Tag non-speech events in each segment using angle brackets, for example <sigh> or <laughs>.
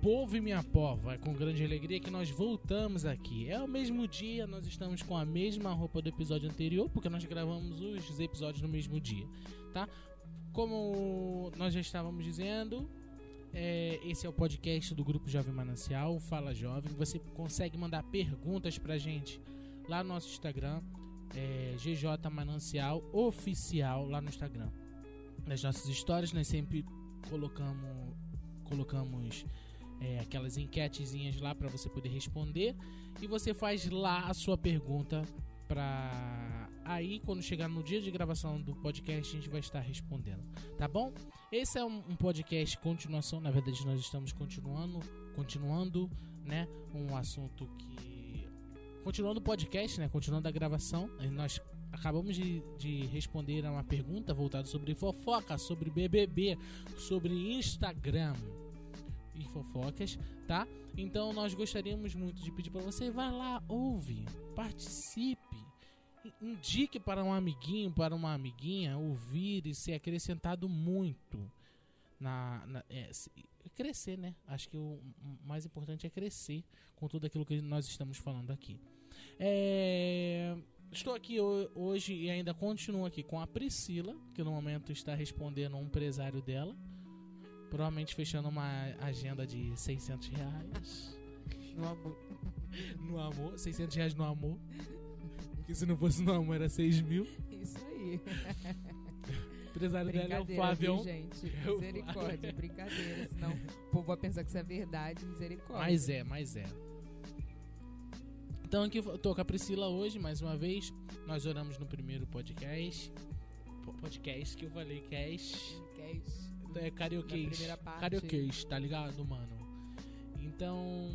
povo e minha pova, é com grande alegria que nós voltamos aqui. É o mesmo dia, nós estamos com a mesma roupa do episódio anterior, porque nós gravamos os episódios no mesmo dia, tá? Como nós já estávamos dizendo, é, esse é o podcast do Grupo Jovem Manancial, Fala Jovem. Você consegue mandar perguntas pra gente lá no nosso Instagram, é, GJ Manancial Oficial, lá no Instagram. Nas nossas histórias, nós sempre colocamos, colocamos é, aquelas enquetezinhas lá para você poder responder. E você faz lá a sua pergunta para aí quando chegar no dia de gravação do podcast a gente vai estar respondendo, tá bom? Esse é um, podcast continuação, na verdade nós estamos continuando, continuando, né, um assunto que continuando o podcast, né, continuando a gravação, nós acabamos de, de responder a uma pergunta voltada sobre fofoca, sobre BBB, sobre Instagram e fofocas, tá? Então nós gostaríamos muito de pedir para você vai lá, ouve, participe, indique para um amiguinho, para uma amiguinha ouvir e ser acrescentado muito na, na é, crescer, né? Acho que o mais importante é crescer com tudo aquilo que nós estamos falando aqui. É, estou aqui hoje e ainda continuo aqui com a Priscila, que no momento está respondendo um empresário dela. Provavelmente fechando uma agenda de 600 reais. No amor. <laughs> No amor. 600 reais no amor. Porque se não fosse no amor era 6 mil. Isso aí. O <laughs> empresário dela é o Flávio. Viu, gente, misericórdia, brincadeira. Senão o povo vai pensar que isso é verdade, misericórdia. Mas é, mas é. Então aqui eu tô com a Priscila hoje, mais uma vez. Nós oramos no primeiro podcast. Podcast que eu falei, cast. Cast é karaokês. Karaokês, tá ligado, mano? Então,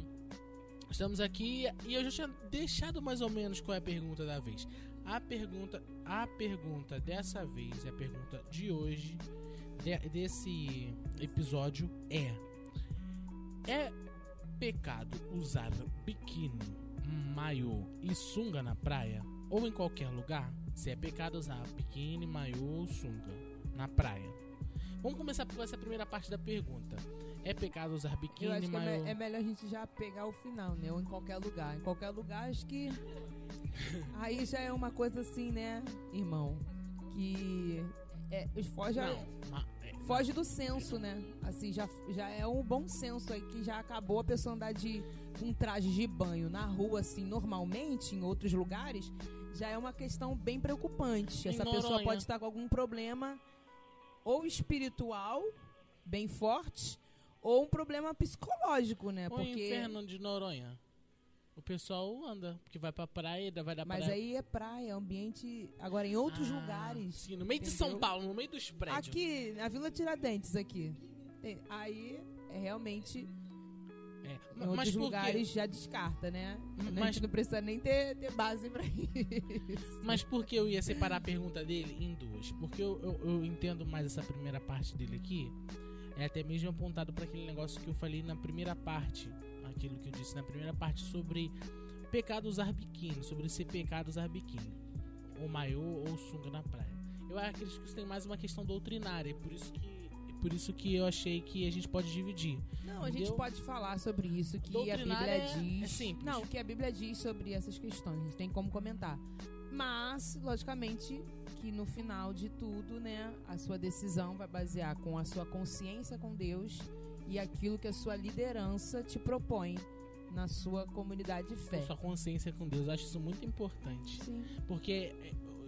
estamos aqui e eu já tinha deixado mais ou menos qual é a pergunta da vez. A pergunta, a pergunta dessa vez, a pergunta de hoje, de, desse episódio é: É pecado usar biquíni, maiô e sunga na praia ou em qualquer lugar? Se é pecado usar biquíni, maiô ou sunga na praia. Vamos começar por essa primeira parte da pergunta. É pecado usar biquíni, Eu acho que é, é, melhor a gente já pegar o final, né? Ou em qualquer lugar. Em qualquer lugar, acho que. <laughs> Aí já é uma coisa assim, né, irmão? Que. É, foge, a... É, foge do senso, né? Assim, já, já é um bom senso aí que já acabou a pessoa andar de um traje de banho na rua, assim, normalmente, em outros lugares, já é uma questão bem preocupante. Essa pessoa pode estar com algum problema ou espiritual, bem forte, ou um problema psicológico, né? O Porque... inferno de Noronha. O pessoal anda, porque vai pra praia, vai da praia. Mas aí é praia, é ambiente. Agora, em outros ah, lugares. Sim, no meio entendeu? de São Paulo, no meio dos prédios. Aqui, na Vila Tiradentes, aqui. Aí é realmente é. Em outros mas lugares já descarta, né? Mas, a gente não precisa nem ter, ter base pra isso. Mas por que eu ia separar a pergunta dele em duas? Porque eu, eu, eu entendo mais essa primeira parte dele aqui. É até mesmo apontado para aquele negócio que eu falei na primeira parte. Aquilo que eu disse na primeira parte sobre pecado usar biquíni. Sobre ser pecado usar biquíni. Ou maiô ou sunga na praia. Eu acredito que isso tem mais uma questão doutrinária. É por isso que por isso que eu achei que a gente pode dividir. Não, a gente pode falar sobre isso que a Bíblia é, diz. É simples. Não, que a Bíblia diz sobre essas questões. A gente tem como comentar. Mas, logicamente, que no final de tudo, né, a sua decisão vai basear com a sua consciência com Deus e aquilo que a sua liderança te propõe na sua comunidade de fé. Sua consciência com Deus, eu acho isso muito importante. Sim. Porque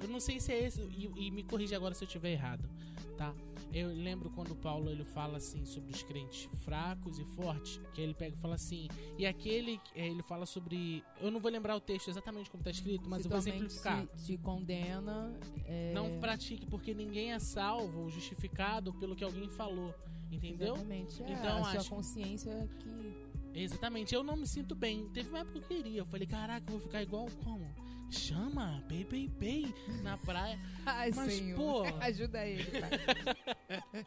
eu não sei se é esse, e, e me corrija agora se eu estiver errado, tá? Eu lembro quando Paulo ele fala assim sobre os crentes fracos e fortes, que ele pega e fala assim, e aquele é, ele fala sobre, eu não vou lembrar o texto exatamente como está escrito, mas se eu vou exemplificar. Se te condena, é... não pratique porque ninguém é salvo ou justificado pelo que alguém falou, entendeu? Exatamente. É, então a acho... sua consciência é que Exatamente, eu não me sinto bem. Teve uma época que eu queria. Eu falei, caraca, eu vou ficar igual como? Chama, pei, pei, pei, na praia. <laughs> Ai, Mas, senhor. pô. <laughs> Ajuda ele, pai. <laughs>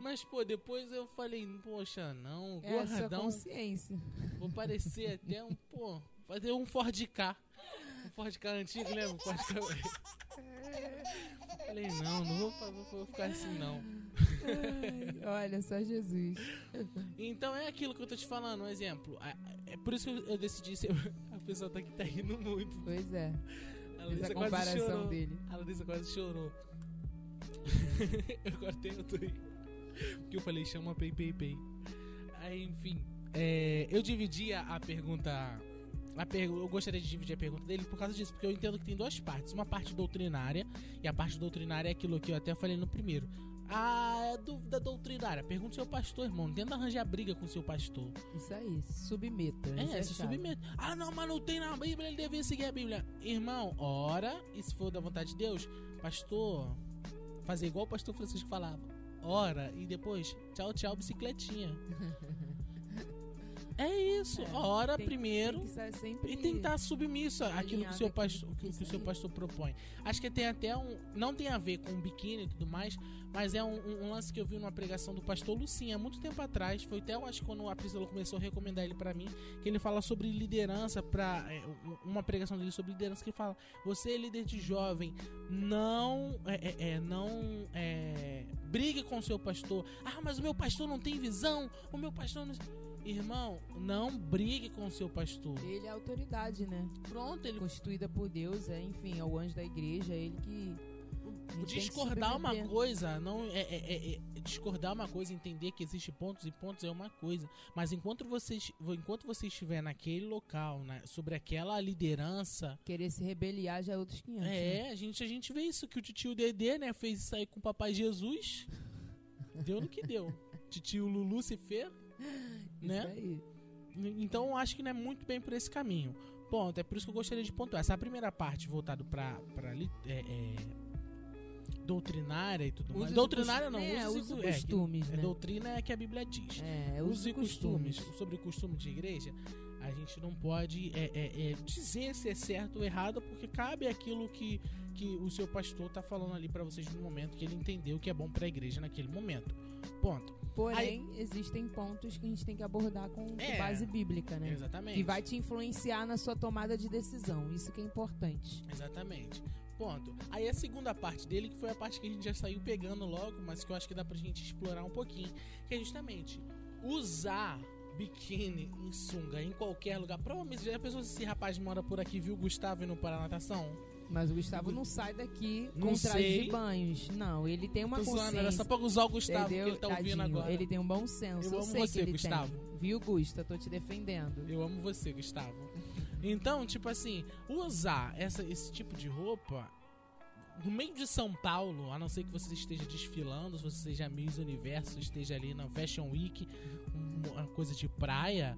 Mas, pô, depois eu falei, poxa, não, é gordão. consciência. Vou parecer até um, pô, fazer um Ford K. Ford K antigo, lembra? Um Ford K. Falei, não, não vou, vou ficar assim, não. Ai, olha, só Jesus. Então é aquilo que eu tô te falando, um exemplo. É por isso que eu decidi ser. <laughs> A pessoa tá aqui tá rindo muito. Pois é. A Larissa Essa comparação chorou. dele. A Larissa quase chorou. <laughs> eu cortei o tweet. Porque eu falei, chama Pei Pei Pei. Aí, enfim. É, eu dividi a, pergunta. A eu gostaria de dividir a pergunta dele por causa disso, porque eu entendo que tem duas partes. Uma parte doutrinária, e a parte doutrinária é aquilo que eu até falei no primeiro. A dúvida doutrinária. Pergunta ao seu pastor, irmão. Tenta arranjar briga com o seu pastor. Isso aí, submeta. É, é se submeta. Ah, não, mas não tem na Bíblia, ele deveria seguir a Bíblia. Irmão, ora, e se for da vontade de Deus, pastor, fazer igual o pastor Francisco falava. Ora, e depois, tchau, tchau, bicicletinha. <laughs> É isso. É, Ora tem, primeiro tem e tentar submisso àquilo que o seu pastor, que, que o seu pastor propõe. Acho que tem até um. Não tem a ver com biquíni e tudo mais, mas é um, um, lance que eu vi numa pregação do pastor Lucinha há muito tempo atrás. Foi até, eu acho, quando a Priscila começou a recomendar ele para mim, que ele fala sobre liderança, para é, uma pregação dele sobre liderança que fala: você é líder de jovem, não. É, é, é não. É, brigue com o seu pastor. Ah, mas o meu pastor não tem visão, o meu pastor não. Irmão, não brigue com o seu pastor. Ele é autoridade, né? Pronto, ele. Constituída por Deus, é, enfim, é o anjo da igreja, é ele que. Discordar uma coisa, não é, é, é, é, discordar uma coisa, entender que existe pontos e pontos é uma coisa. Mas enquanto você, enquanto você estiver naquele local, né, sobre aquela liderança. Querer se rebeliar já é outros 500. É, né? a, gente, a gente vê isso que o tio Dedê, né, fez isso aí com o papai Jesus. deu no que deu. <laughs> Tio Lulu se fez né? Então acho que não é muito bem por esse caminho. Ponto, é por isso que eu gostaria de pontuar. Essa primeira parte voltada para é, é, doutrinária e tudo mais. Doutrinária não, é, usos e costumes. É, né? doutrina é que a Bíblia diz. É, usos e costumes. costumes. Sobre o costume de igreja, a gente não pode é, é, é, dizer se é certo ou errado, porque cabe aquilo que, que o seu pastor está falando ali para vocês no momento que ele entendeu que é bom para a igreja naquele momento. Ponto. Porém, Aí, existem pontos que a gente tem que abordar com é, base bíblica, né? Exatamente. Que vai te influenciar na sua tomada de decisão. Isso que é importante. Exatamente. Ponto. Aí a segunda parte dele, que foi a parte que a gente já saiu pegando logo, mas que eu acho que dá pra gente explorar um pouquinho, que é justamente usar biquíni em sunga em qualquer lugar. Provavelmente já pensou se esse rapaz mora por aqui, viu o Gustavo indo para a natação? Mas o Gustavo não sai daqui não com traje de banhos. Não, ele tem uma Tô consciência. Zoando, era só pra usar o Gustavo entendeu? que ele tá Tadinho, ouvindo agora. Ele tem um bom senso. Eu, Eu amo você, Gustavo. Tem. Viu, Gusta? Tô te defendendo. Eu amo você, Gustavo. então, tipo assim, usar essa, esse tipo de roupa no meio de São Paulo, a não ser que você esteja desfilando, se você seja Miss Universo, esteja ali na Fashion Week, uma coisa de praia,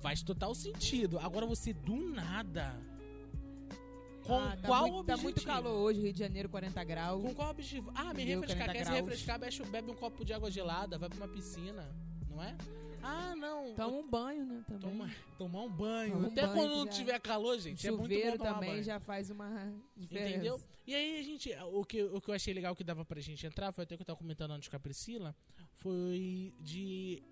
faz total sentido. Agora você do nada com ah, tá qual muito, objetivo? Tá muito calor hoje, Rio de Janeiro, 40 graus. Com qual objetivo? Ah, me refrescar. Quer se refrescar, bebe um copo de água gelada, vai pra uma piscina, não é? Ah, não. Toma um banho, né? Também. Toma, tomar um banho. Toma Até um quando não tiver calor, gente. Chuveiro é muito bom também banho. já faz uma diferença. Entendeu? E aí, a gente. O que, o que eu achei legal que dava pra gente entrar, foi até que eu tava comentando antes com a Priscila, foi de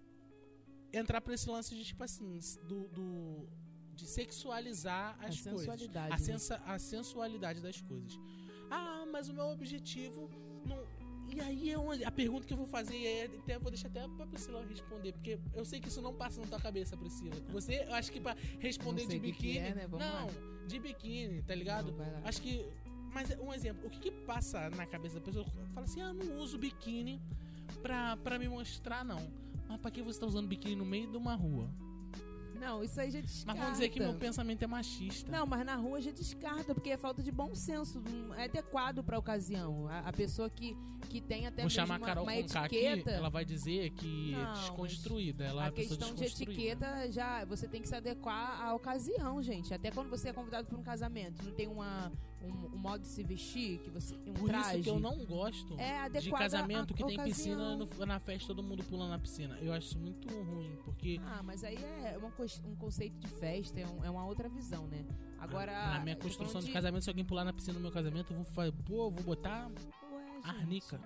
entrar pra esse lance de, tipo assim, do, do de sexualizar as a coisas. A, né? sensa, a sensualidade das coisas. Ah, mas o meu objetivo. E aí é uma, a pergunta que eu vou fazer é até vou deixar até pra Priscila responder, porque eu sei que isso não passa na tua cabeça, Priscila. Você, eu acho que para responder de biquíni, é, né? não, lá. de biquíni, tá ligado? Não, acho que mas um exemplo, o que, que passa na cabeça da pessoa? Fala assim: "Ah, não uso biquíni pra, pra me mostrar não". Mas pra que você tá usando biquíni no meio de uma rua? Não, isso aí já descarta. Mas vamos dizer que meu pensamento é machista. Não, mas na rua já descarta, porque é falta de bom senso, é adequado para a ocasião. A, pessoa que, que tem até Vou chamar uma, a Carol uma etiqueta, aqui, ela vai dizer que é não, é desconstruída. Ela a é questão de etiqueta já você tem que se adequar à ocasião, gente. Até quando você é convidado para um casamento, não tem uma um, um, modo de se vestir, que você um Por traje. isso que eu não gosto é de casamento que tem piscina no, na festa, todo mundo pulando na piscina. Eu acho isso muito ruim, porque... Ah, mas aí é uma, um conceito de festa, é, um, é uma outra visão, né? Agora... na minha construção de... de... casamento, se alguém pular na piscina no meu casamento, eu vou fazer, pô, vou botar Ué, arnica.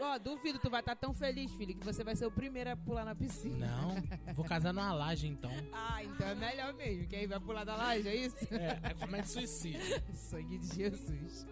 Ó, duvido, tu vai estar tá tão feliz, filho, que você vai ser o primeiro a pular na piscina. Não, vou casar numa laje então. ah, então é melhor mesmo, que aí vai pular da laje, é isso? É, é como é suicídio. <laughs> Sangue de Jesus.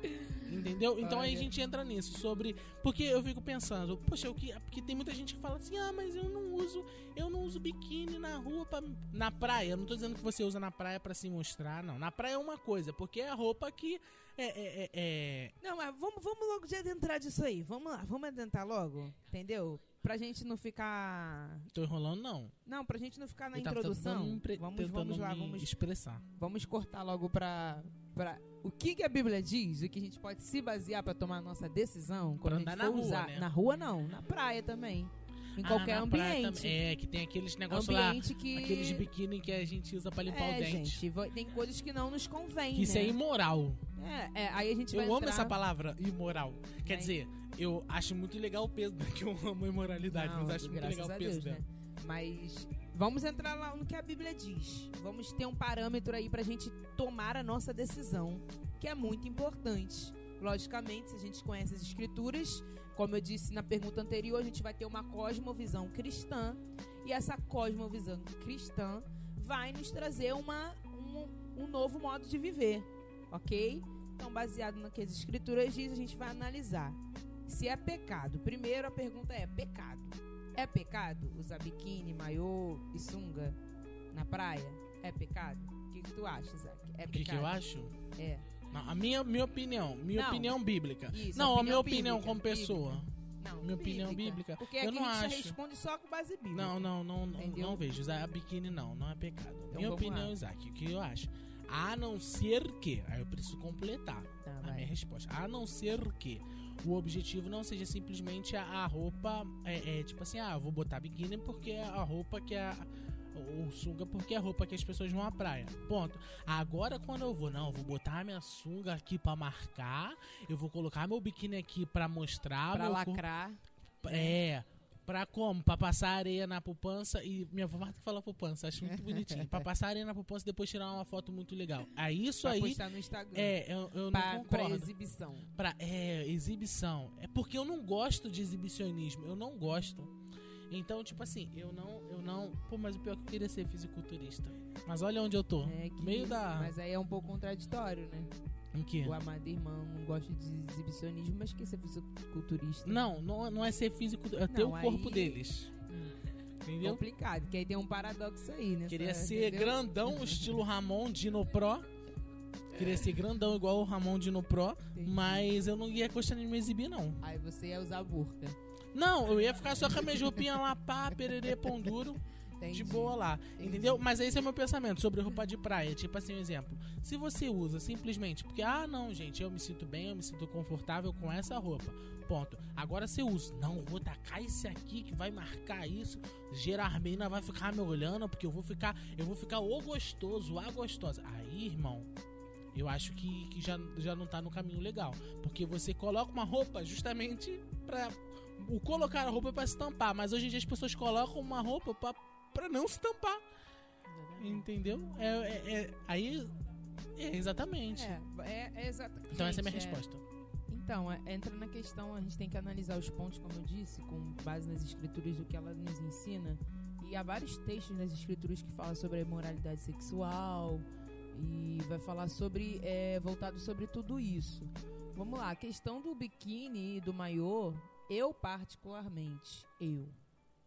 Entendeu? Então aí a gente entra nisso, sobre. Porque eu fico pensando, poxa, o que. Porque tem muita gente que fala assim, ah, mas eu não uso. Eu não uso biquíni na rua, pra, na praia. Eu não tô dizendo que você usa na praia para se mostrar, não. Na praia é uma coisa, porque é a roupa que é, é, é, é, Não, mas vamos, vamos logo já adentrar disso aí. Vamos lá, vamos adentrar logo, entendeu? Pra gente não ficar. Tô enrolando, não. Não, pra gente não ficar na introdução. vamos, vamos lá, vamos expressar. Vamos cortar logo pra, pra. O que, que a Bíblia diz? O que a gente pode se basear para tomar a nossa decisão quando pra a gente for usar. Rua, né? Na rua, não. Na praia também. Em ah, qualquer ambiente. É, que tem aqueles negócios lá. Que... Aqueles biquíni que a gente usa pra limpar é, o dente. Gente, tem coisas que não nos convém. Que isso é né? imoral. É, é, aí a gente eu amo entrar... essa palavra, imoral. Quer dizer, eu acho muito legal o peso, <laughs> que eu amo a imoralidade, não, mas acho muito legal o peso Deus, dela. Né? Mas vamos entrar lá no que a Bíblia diz. Vamos ter um parâmetro aí pra gente tomar a nossa decisão, que é muito importante. Logicamente, se a gente conhece as escrituras, como eu disse na pergunta anterior, a gente vai ter uma cosmovisão cristã e essa cosmovisão cristã vai nos trazer uma, um, um novo modo de viver, ok? Então, baseado no que as escrituras dizem, a gente vai analisar se é pecado. Primeiro, a pergunta é: pecado? É pecado usar biquíni, maiô e sunga na praia? É pecado? O que, que tu acha, Isaac? É pecado? O que, que eu acho? É. Não, a minha, minha opinião, minha não, opinião bíblica. Isso, não, opinião a minha opinião bíblica, como pessoa. Bíblica. Não, minha opinião bíblica. Porque eu não acho. responde só com base bíblica. Não, não, não, não, não vejo. Usar biquíni não, não é pecado. Então, minha opinião, lá. Isaac, o que eu acho? A não ser que, aí eu preciso completar tá, a vai. minha resposta. A não ser que o objetivo não seja simplesmente a, a roupa, é, é, tipo assim, ah, vou botar biquíni porque é a roupa que é o sunga porque é roupa que as pessoas vão à praia. Ponto. Agora quando eu vou, não, eu vou botar minha sunga aqui para marcar, eu vou colocar meu biquíni aqui para mostrar, para lacrar. É. Pra como? Pra passar areia na poupança e. Minha avó que fala poupança, acho muito bonitinho. pra passar areia na poupança e depois tirar uma foto muito legal. É isso pra aí. postar no Instagram. É, eu, eu pra, não concordo. Pra exibição. Pra, é, exibição. É porque eu não gosto de exibicionismo. Eu não gosto. Então, tipo assim, eu não, eu não. Pô, mas o pior é que eu queria ser fisiculturista. Mas olha onde eu tô. É que, meio da. Mas aí é um pouco contraditório, né? Em que? O amado irmão não gosta de exibicionismo, mas quer ser fisiculturista. Não, não, não é ser físico, é ter não, o corpo aí... deles. Hum. Entendeu? Complicado, que aí tem um paradoxo aí, né? Queria ser entendeu? grandão, <laughs> estilo Ramon Dino Pro. Queria ser grandão igual o Ramon Dino Pro, Entendi. mas eu não ia gostar de me exibir, não. Aí você ia usar burca. Não, eu ia ficar só com a minha roupinha lá, pá, pererê, pão duro. Entendi. de boa lá. Entendi. Entendeu? Mas esse é o meu pensamento sobre roupa de praia. Tipo assim, um exemplo. Se você usa simplesmente porque, ah, não, gente, eu me sinto bem, eu me sinto confortável com essa roupa. Ponto. Agora você usa. Não, vou tacar esse aqui que vai marcar isso. Gerarmina vai ficar me olhando porque eu vou ficar, eu vou ficar o gostoso, a gostosa. Aí, irmão, eu acho que, que já, já não tá no caminho legal. Porque você coloca uma roupa justamente pra o colocar a roupa é pra se tampar, mas hoje em dia as pessoas colocam uma roupa pra, pra não se tampar. Entendeu? É, é, é aí. É, exatamente. É, é, é exatamente. Então essa é a minha resposta. Então, é, entra na questão, a gente tem que analisar os pontos, como eu disse, com base nas escrituras do que ela nos ensina. E há vários textos nas escrituras que falam sobre a imoralidade sexual e vai falar sobre é, voltado sobre tudo isso. Vamos lá, a questão do biquíni e do maiô eu, particularmente, eu,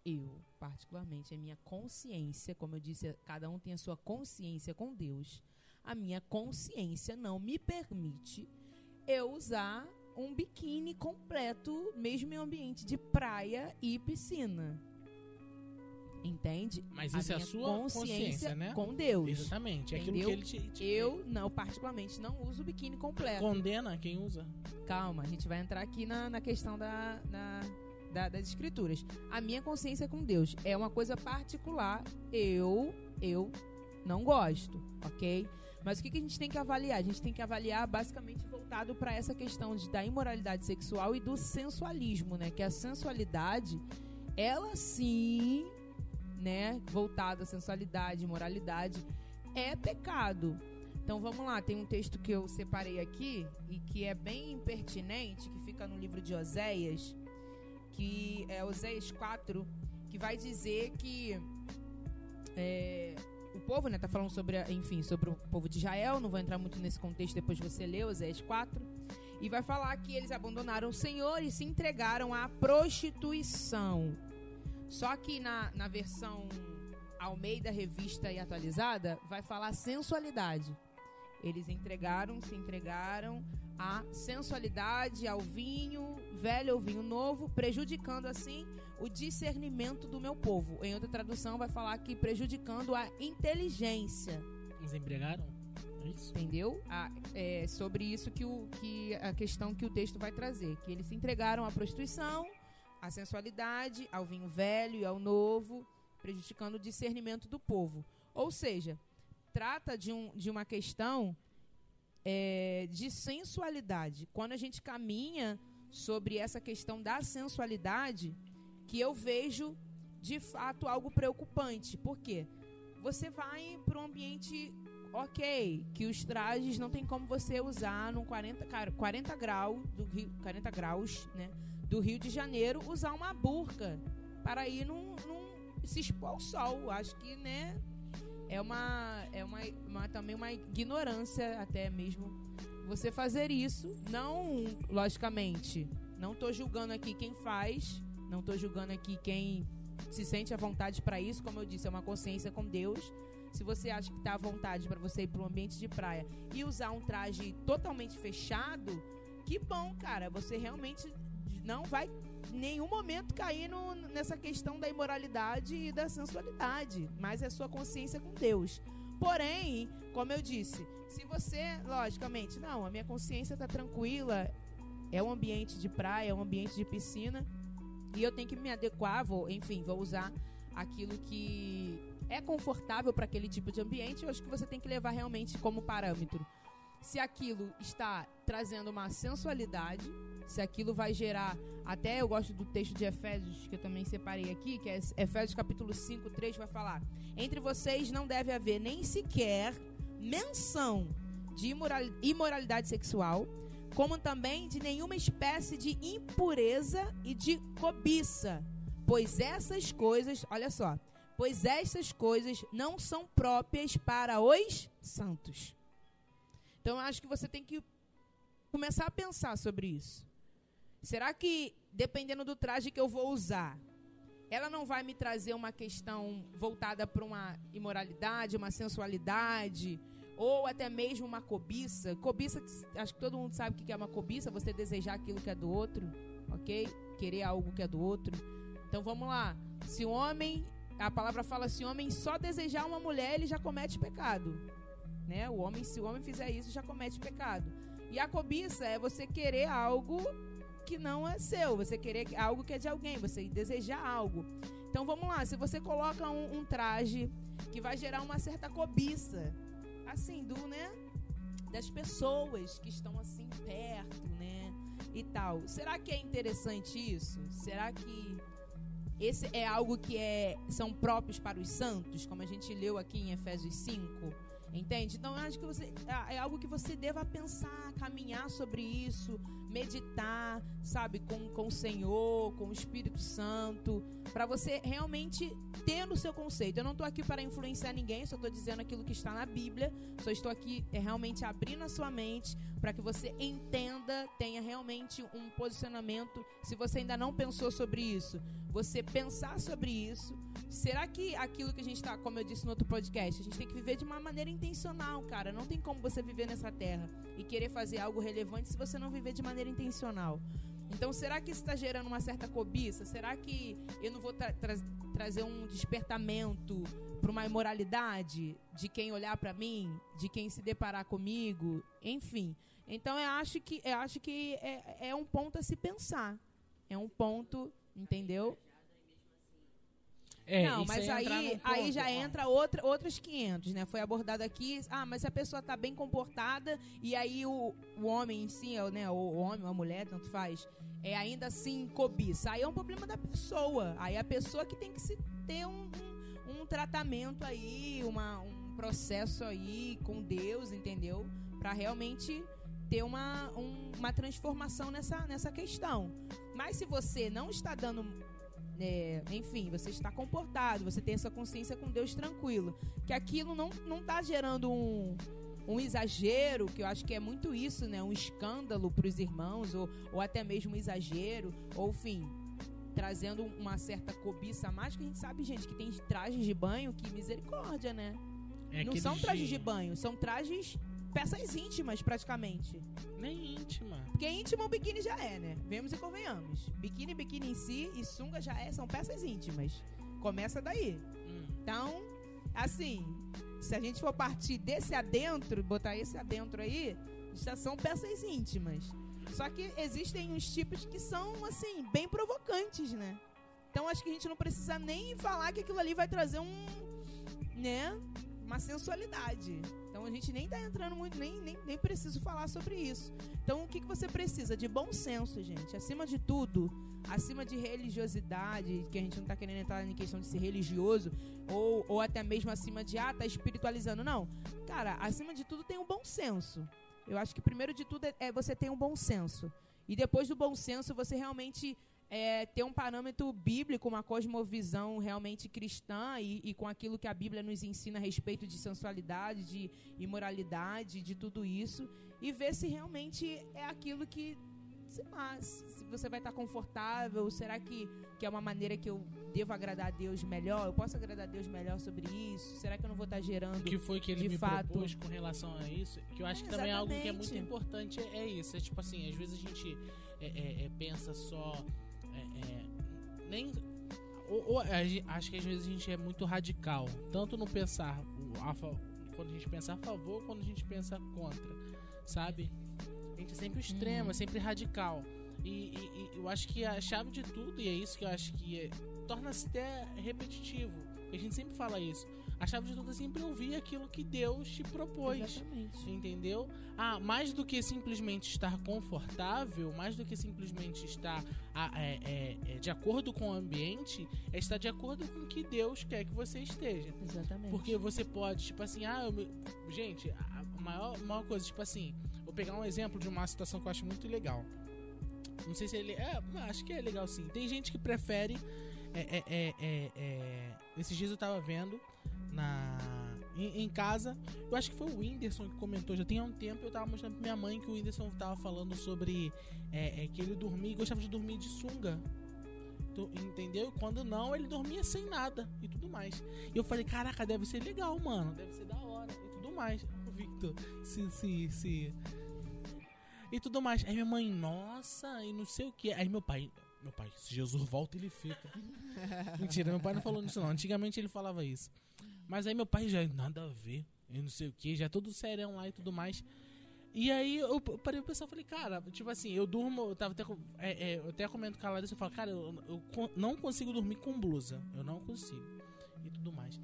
eu, particularmente, a minha consciência, como eu disse, cada um tem a sua consciência com Deus. A minha consciência não me permite eu usar um biquíni completo, mesmo em ambiente de praia e piscina. Entende? Mas isso é a sua consciência, consciência, né? Com Deus. Exatamente. É aquilo que ele te, te... Eu, não, particularmente, não uso biquíni completo. Condena quem usa. Calma, a gente vai entrar aqui na, na questão da, na, da, das escrituras. A minha consciência com Deus é uma coisa particular. Eu, eu não gosto, ok? Mas o que, que a gente tem que avaliar? A gente tem que avaliar basicamente voltado para essa questão de, da imoralidade sexual e do sensualismo, né? Que a sensualidade, ela sim né, voltado à sensualidade, moralidade, é pecado. Então vamos lá, tem um texto que eu separei aqui e que é bem pertinente, que fica no livro de Oséias, que é Oséias 4, que vai dizer que é, o povo, né, tá falando sobre, enfim, sobre o povo de Israel, não vou entrar muito nesse contexto, depois você lê Oséias 4, e vai falar que eles abandonaram o Senhor e se entregaram à prostituição. Só que na, na versão Almeida Revista e Atualizada, vai falar sensualidade. Eles entregaram, se entregaram à sensualidade, ao vinho velho ou vinho novo, prejudicando assim o discernimento do meu povo. Em outra tradução, vai falar que prejudicando a inteligência. Eles empregaram? É isso? Entendeu? A, é sobre isso que, o, que a questão que o texto vai trazer. Que eles se entregaram à prostituição, à sensualidade, ao vinho velho e ao novo, prejudicando o discernimento do povo. Ou seja, trata de, um, de uma questão é, de sensualidade. Quando a gente caminha sobre essa questão da sensualidade, que eu vejo de fato algo preocupante. Por quê? Você vai para um ambiente ok, que os trajes não tem como você usar no 40, 40 graus do Rio, 40 graus, né, do Rio de Janeiro, usar uma burca para ir num, num se expor ao sol. Acho que, né, é uma é uma, uma também uma ignorância até mesmo você fazer isso. Não, logicamente, não estou julgando aqui quem faz, não estou julgando aqui quem se sente à vontade para isso, como eu disse, é uma consciência com Deus. Se você acha que está à vontade para você ir para um ambiente de praia e usar um traje totalmente fechado, que bom, cara. Você realmente não vai nenhum momento cair no, nessa questão da imoralidade e da sensualidade, mas é sua consciência com Deus. Porém, como eu disse, se você, logicamente, não, a minha consciência está tranquila, é um ambiente de praia, é um ambiente de piscina, e eu tenho que me adequar, vou, enfim, vou usar aquilo que é confortável para aquele tipo de ambiente, eu acho que você tem que levar realmente como parâmetro. Se aquilo está trazendo uma sensualidade, se aquilo vai gerar. Até eu gosto do texto de Efésios, que eu também separei aqui, que é Efésios capítulo 5, 3, vai falar: Entre vocês não deve haver nem sequer menção de imoralidade sexual, como também de nenhuma espécie de impureza e de cobiça, pois essas coisas, olha só, pois essas coisas não são próprias para os santos. Então eu acho que você tem que começar a pensar sobre isso. Será que, dependendo do traje que eu vou usar, ela não vai me trazer uma questão voltada para uma imoralidade, uma sensualidade, ou até mesmo uma cobiça? Cobiça, acho que todo mundo sabe o que é uma cobiça, você desejar aquilo que é do outro, ok? Querer algo que é do outro. Então vamos lá. Se o homem a palavra fala se o homem só desejar uma mulher, ele já comete pecado. Né? O homem, se o homem fizer isso, já comete pecado. E a cobiça é você querer algo que não é seu, você querer algo que é de alguém, você desejar algo. Então vamos lá, se você coloca um, um traje que vai gerar uma certa cobiça, assim, do, né? Das pessoas que estão assim perto, né? E tal. Será que é interessante isso? Será que esse é algo que é, são próprios para os santos, como a gente leu aqui em Efésios 5. Entende? Então eu acho que você, é, é algo que você deva pensar, caminhar sobre isso, meditar, sabe, com, com o Senhor, com o Espírito Santo, para você realmente ter no seu conceito. Eu não estou aqui para influenciar ninguém, só estou dizendo aquilo que está na Bíblia, só estou aqui é, realmente abrindo a sua mente para que você entenda, tenha realmente um posicionamento. Se você ainda não pensou sobre isso, você pensar sobre isso. Será que aquilo que a gente está, como eu disse no outro podcast, a gente tem que viver de uma maneira intencional, cara. Não tem como você viver nessa terra e querer fazer algo relevante se você não viver de maneira intencional. Então, será que isso está gerando uma certa cobiça? Será que eu não vou tra tra trazer um despertamento para uma imoralidade de quem olhar para mim, de quem se deparar comigo, enfim? Então, eu acho que, eu acho que é, é um ponto a se pensar. É um ponto, entendeu? É, não, mas aí, aí já entra outra, outros 500, né? Foi abordado aqui, ah, mas se a pessoa tá bem comportada e aí o, o homem em si, né, o homem ou a mulher, tanto faz, é ainda assim cobiça. Aí é um problema da pessoa. Aí é a pessoa que tem que se ter um, um, um tratamento aí, uma, um processo aí com Deus, entendeu? Para realmente ter uma, um, uma transformação nessa, nessa questão. Mas se você não está dando é, enfim, você está comportado, você tem essa consciência com Deus tranquilo, que aquilo não não está gerando um, um exagero, que eu acho que é muito isso, né? Um escândalo para os irmãos, ou, ou até mesmo um exagero, ou enfim, trazendo uma certa cobiça a mais, que a gente sabe, gente, que tem trajes de banho que misericórdia, né? É não são trajes de banho, são trajes peças íntimas, praticamente. Nem íntima. Porque íntimo o biquíni já é, né? Vemos e convenhamos. Biquíni, biquíni em si e sunga já é, são peças íntimas. Começa daí. Hum. Então, assim, se a gente for partir desse adentro, botar esse adentro aí, já são peças íntimas. Só que existem uns tipos que são, assim, bem provocantes, né? Então acho que a gente não precisa nem falar que aquilo ali vai trazer um. né? Uma sensualidade. Então a gente nem tá entrando muito, nem, nem, nem preciso falar sobre isso. Então o que, que você precisa? De bom senso, gente. Acima de tudo, acima de religiosidade, que a gente não tá querendo entrar em questão de ser religioso, ou, ou até mesmo acima de, ah, tá espiritualizando. Não. Cara, acima de tudo tem um bom senso. Eu acho que primeiro de tudo é, é você ter um bom senso. E depois do bom senso, você realmente é, ter um parâmetro bíblico, uma cosmovisão realmente cristã e, e, com aquilo que a Bíblia nos ensina a respeito de sensualidade, de imoralidade, de tudo isso, e ver se realmente é aquilo que, sei lá, se você vai estar confortável, será que, que é uma maneira que eu devo agradar a Deus melhor? Eu posso agradar a Deus melhor sobre isso? Será que eu não vou estar gerando. O que foi que ele me fato... propôs com relação a isso? Que eu acho que também é algo que é muito importante, é isso. É tipo assim, às vezes a gente é, é, é pensa só é, é, nem. Ou, ou, acho que às vezes a gente é muito radical, tanto no pensar a, quando a gente pensa a favor, quando a gente pensa contra, sabe? A gente é sempre extremo, é sempre radical. E, e, e, eu acho que a chave de tudo, e é isso que eu acho que é, torna-se até repetitivo. A gente sempre fala isso. A chave de tudo é sempre ouvir aquilo que Deus te propôs. Exatamente. Entendeu? Ah, mais do que simplesmente estar confortável, mais do que simplesmente estar ah, é, é, é, de acordo com o ambiente, é estar de acordo com o que Deus quer que você esteja. Exatamente. Porque você pode, tipo assim, ah, eu me... gente, a maior, maior coisa, tipo assim, vou pegar um exemplo de uma situação que eu acho muito legal. Não sei se ele. É, acho que é legal sim. Tem gente que prefere. É, é, é, é, é esses dias eu tava vendo em, em, casa. Eu acho que foi o Whindersson que comentou, já tem um tempo eu tava mostrando pra minha mãe que o Whindersson tava falando sobre é, é, que ele dormia, gostava de dormir de sunga. Tu, entendeu? Quando não, ele dormia sem nada e tudo mais. E eu falei, caraca, deve ser legal, mano. Deve ser da hora e tudo mais. <laughs> O Victor, se, se, se. E tudo mais. Aí minha mãe, nossa, e não sei o que. Aí meu pai, meu pai, se Jesus volta, ele fica. <laughs> Mentira, meu pai não falou isso não. Antigamente ele falava isso. Mas aí meu pai já, nada a ver, eu não sei o que, já é todo serão lá e tudo mais. E aí eu parei pra pensar, falei, cara, tipo assim, eu durmo, eu tava até, é, é, eu até comento com a Larissa, eu falo, cara, eu, eu não consigo dormir com blusa, eu não consigo, e tudo mais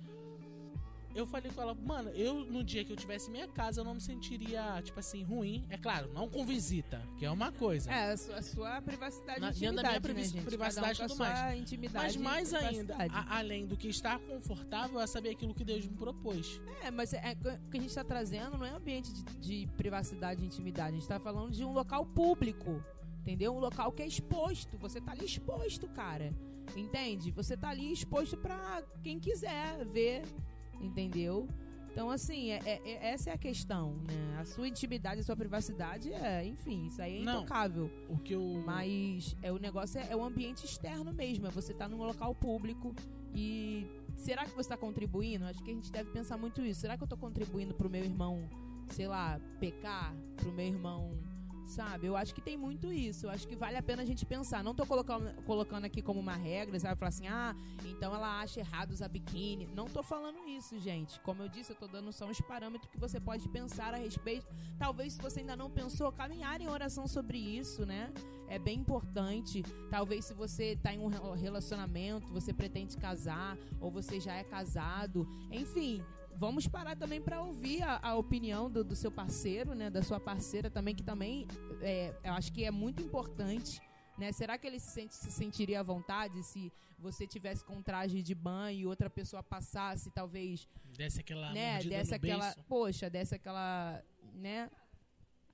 eu falei com ela, mano, eu no dia que eu tivesse minha casa, eu não me sentiria, tipo assim, ruim. É claro, não com visita, que é uma coisa. É, a sua, a sua privacidade Na, intimidade, da minha privacidade, né, privacidade e tudo mais. Intimidade mas mais ainda, a, além do que estar confortável, é saber aquilo que Deus me propôs. É, mas é, o que a gente está trazendo não é ambiente de, de privacidade e intimidade. A gente está falando de um local público, entendeu? Um local que é exposto. Você tá ali exposto, cara. Entende? Você tá ali exposto para quem quiser ver entendeu? Então, assim, é, é, é, essa é a questão, né? A sua intimidade, a sua privacidade, é, enfim, isso aí é Não, intocável. O que eu... Mas é, o negócio é, é o ambiente externo mesmo, é você estar tá num local público e será que você está contribuindo? Acho que a gente deve pensar muito isso. Será que eu estou contribuindo para o meu irmão, sei lá, pecar? Para o meu irmão Sabe? Eu acho que tem muito isso. Eu acho que vale a pena a gente pensar. Não tô colocando, colocando aqui como uma regra, sabe? Falar assim, ah, então ela acha errado usar biquíni. Não tô falando isso, gente. Como eu disse, eu tô dando só uns parâmetros que você pode pensar a respeito. Talvez, se você ainda não pensou, caminhar em oração sobre isso, né? É bem importante. Talvez, se você tá em um relacionamento, você pretende casar, ou você já é casado. Enfim, vamos parar também para ouvir a, a opinião do, do, seu parceiro, né, da sua parceira também, que também é, eu acho que é muito importante. Né? Será que ele se, sente, se sentiria à vontade se você tivesse com traje de banho e outra pessoa passasse, talvez. Desse aquela. Né? Desse aquela. Beiço. Poxa, desse aquela. Né?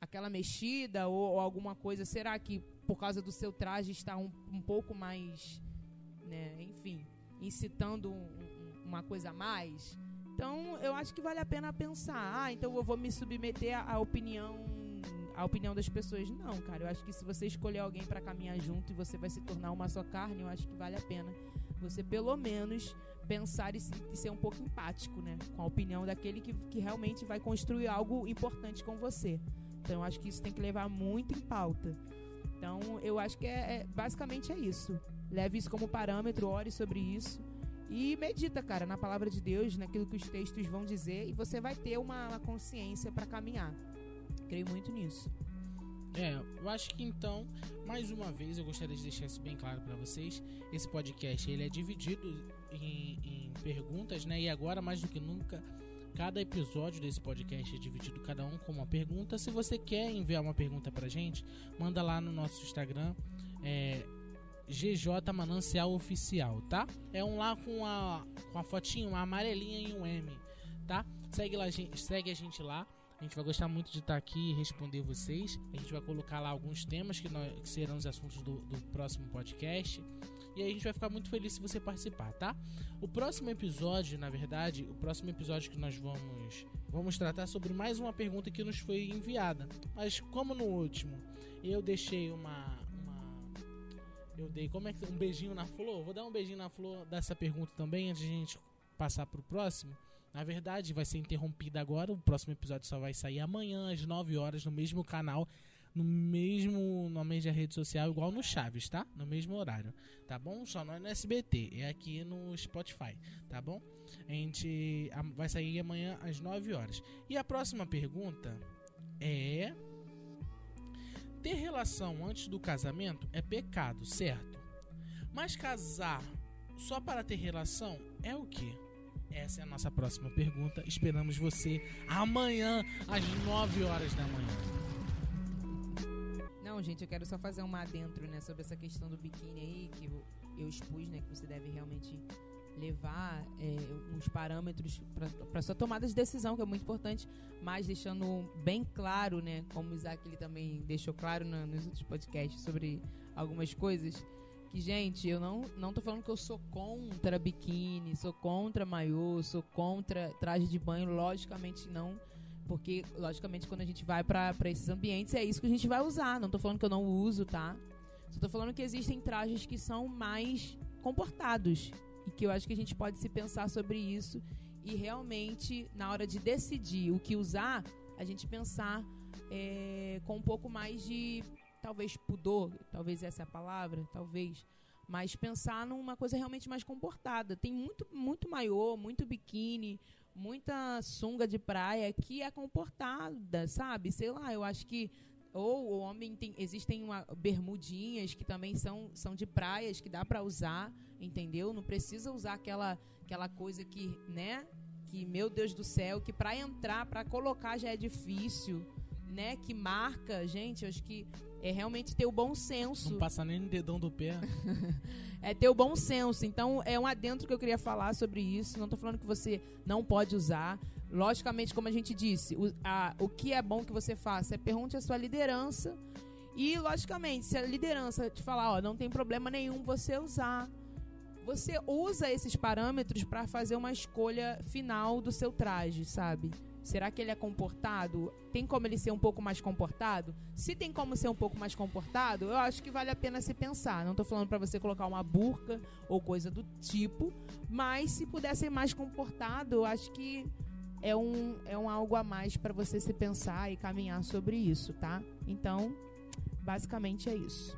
aquela mexida ou, ou, alguma coisa? Será que por causa do seu traje está um, um pouco mais, né, enfim, incitando um, uma coisa a mais? Então, eu acho que vale a pena pensar. Ah, então eu vou me submeter à opinião a opinião das pessoas. Não, cara, eu acho que se você escolher alguém para caminhar junto e você vai se tornar uma só carne, eu acho que vale a pena você pelo menos pensar e, ser um pouco empático, né, com a opinião daquele que, que realmente vai construir algo importante com você. Então, eu acho que isso tem que levar muito em pauta. Então, eu acho que é, é basicamente é isso. Leve isso como parâmetro, ore sobre isso e medita, cara, na palavra de Deus, naquilo que os textos vão dizer, e você vai ter uma, consciência para caminhar. Creio muito nisso. É, eu acho que então, mais uma vez, eu gostaria de deixar isso bem claro para vocês. Esse podcast ele é dividido em, em, perguntas, né? E agora mais do que nunca, cada episódio desse podcast é dividido cada um com uma pergunta. Se você quer enviar uma pergunta pra gente, manda lá no nosso Instagram. É, GJ Manancial Oficial, tá? É um lá com a, com a fotinha, uma amarelinha e um M, tá? Segue, lá, segue a gente lá. A gente vai gostar muito de estar aqui e responder vocês. A gente vai colocar lá alguns temas que, nós, que serão os assuntos do, do próximo podcast. E aí a gente vai ficar muito feliz se você participar, tá? O próximo episódio, na verdade, o próximo episódio que nós vamos vamos tratar sobre mais uma pergunta que nos foi enviada. Mas como no último, eu deixei uma eu dei como é que um beijinho na flor? Vou dar um beijinho na flor dessa pergunta também antes de a gente passar pro próximo. Na verdade, vai ser interrompida agora. O próximo episódio só vai sair amanhã às 9 horas no mesmo canal, no mesmo na mesma rede social, igual no Chaves, tá? No mesmo horário, tá bom? Só não é no SBT, é aqui no Spotify, tá bom? A gente vai sair amanhã às 9 horas. E a próxima pergunta é ter relação antes do casamento é pecado, certo? Mas casar só para ter relação é o que? Essa é a nossa próxima pergunta. Esperamos você amanhã às 9 horas da manhã. Não, gente, eu quero só fazer uma adentro, né, sobre essa questão do biquíni aí que eu expus, né, que você deve realmente levar é, uns parâmetros para sua tomada de decisão, que é muito importante, mas deixando bem claro, né, como o Isaac ele também deixou claro nos outros podcasts sobre algumas coisas, que, gente, eu não, não tô falando que eu sou contra biquíni, sou contra maiô, sou contra traje de banho, logicamente não, porque, logicamente, quando a gente vai para esses ambientes, é isso que a gente vai usar, não tô falando que eu não uso, tá? Só tô falando que existem trajes que são mais comportados, e que eu acho que a gente pode se pensar sobre isso e realmente, na hora de decidir o que usar, a gente pensar é, com um pouco mais de, talvez, pudor, talvez essa é a palavra, talvez, mas pensar numa coisa realmente mais comportada. Tem muito, muito maiô, muito biquíni, muita sunga de praia que é comportada, sabe? Sei lá, eu acho que ou o homem tem, existem uma, bermudinhas que também são, são de praias que dá para usar, entendeu? Não precisa usar aquela aquela coisa que, né? Que meu Deus do céu, que para entrar, para colocar já é difícil, né? Que marca, gente, acho que é realmente ter o bom senso. Não passa nem no dedão do pé. <laughs> é ter o bom senso. Então, é um adentro que eu queria falar sobre isso. Não estou falando que você não pode usar, Logicamente, como a gente disse, o, a, o que é bom que você faça é pergunte a sua liderança. E, logicamente, se a liderança te falar, ó, não tem problema nenhum você usar, você usa esses parâmetros para fazer uma escolha final do seu traje, sabe? Será que ele é comportado? Tem como ele ser um pouco mais comportado? Se tem como ser um pouco mais comportado, eu acho que vale a pena se pensar. Não estou falando para você colocar uma burca ou coisa do tipo, mas se puder ser mais comportado, eu acho que é um, é um algo a mais para você se pensar e caminhar sobre isso, tá? Então, basicamente é isso.